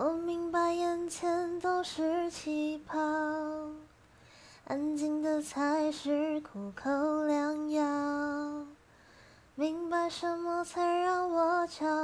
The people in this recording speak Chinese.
我明白眼前都是气泡，安静的才是苦口良药。明白什么才让我骄傲，